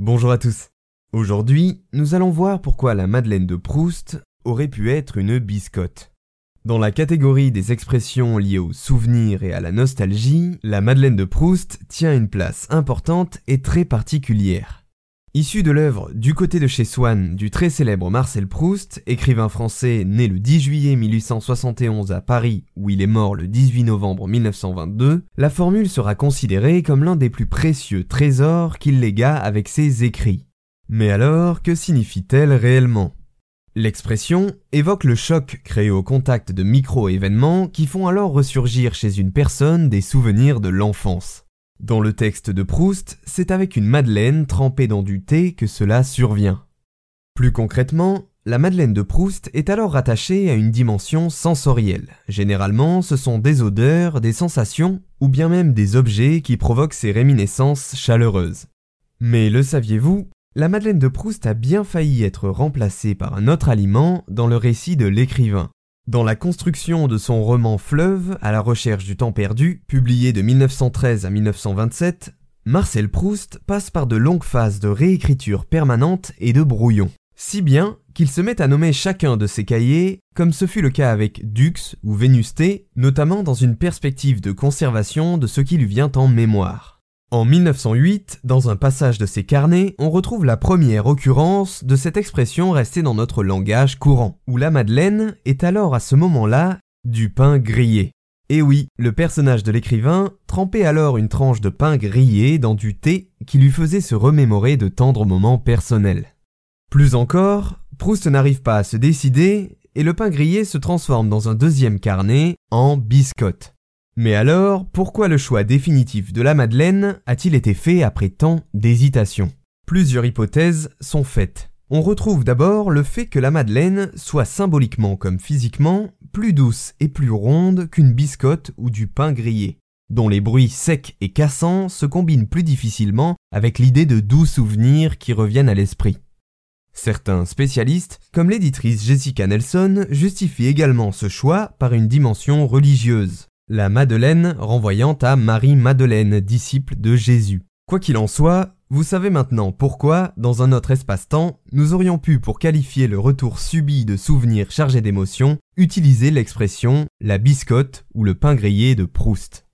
Bonjour à tous. Aujourd'hui, nous allons voir pourquoi la Madeleine de Proust aurait pu être une biscotte. Dans la catégorie des expressions liées au souvenir et à la nostalgie, la Madeleine de Proust tient une place importante et très particulière. Issue de l'œuvre Du côté de chez Swann du très célèbre Marcel Proust, écrivain français né le 10 juillet 1871 à Paris où il est mort le 18 novembre 1922, la formule sera considérée comme l'un des plus précieux trésors qu'il légua avec ses écrits. Mais alors, que signifie-t-elle réellement? L'expression évoque le choc créé au contact de micro-événements qui font alors ressurgir chez une personne des souvenirs de l'enfance. Dans le texte de Proust, c'est avec une madeleine trempée dans du thé que cela survient. Plus concrètement, la madeleine de Proust est alors rattachée à une dimension sensorielle. Généralement, ce sont des odeurs, des sensations ou bien même des objets qui provoquent ces réminiscences chaleureuses. Mais le saviez-vous La madeleine de Proust a bien failli être remplacée par un autre aliment dans le récit de l'écrivain. Dans la construction de son roman Fleuve, à la recherche du temps perdu, publié de 1913 à 1927, Marcel Proust passe par de longues phases de réécriture permanente et de brouillon. Si bien qu'il se met à nommer chacun de ses cahiers, comme ce fut le cas avec Dux ou Vénusté, notamment dans une perspective de conservation de ce qui lui vient en mémoire. En 1908, dans un passage de ses carnets, on retrouve la première occurrence de cette expression restée dans notre langage courant, où la Madeleine est alors à ce moment-là du pain grillé. Et oui, le personnage de l'écrivain trempait alors une tranche de pain grillé dans du thé qui lui faisait se remémorer de tendres moments personnels. Plus encore, Proust n'arrive pas à se décider et le pain grillé se transforme dans un deuxième carnet en biscotte. Mais alors, pourquoi le choix définitif de la Madeleine a-t-il été fait après tant d'hésitation Plusieurs hypothèses sont faites. On retrouve d'abord le fait que la Madeleine soit symboliquement comme physiquement plus douce et plus ronde qu'une biscotte ou du pain grillé, dont les bruits secs et cassants se combinent plus difficilement avec l'idée de doux souvenirs qui reviennent à l'esprit. Certains spécialistes, comme l'éditrice Jessica Nelson, justifient également ce choix par une dimension religieuse la Madeleine renvoyant à Marie-Madeleine, disciple de Jésus. Quoi qu'il en soit, vous savez maintenant pourquoi, dans un autre espace-temps, nous aurions pu, pour qualifier le retour subi de souvenirs chargés d'émotions, utiliser l'expression la biscotte ou le pain grillé de Proust.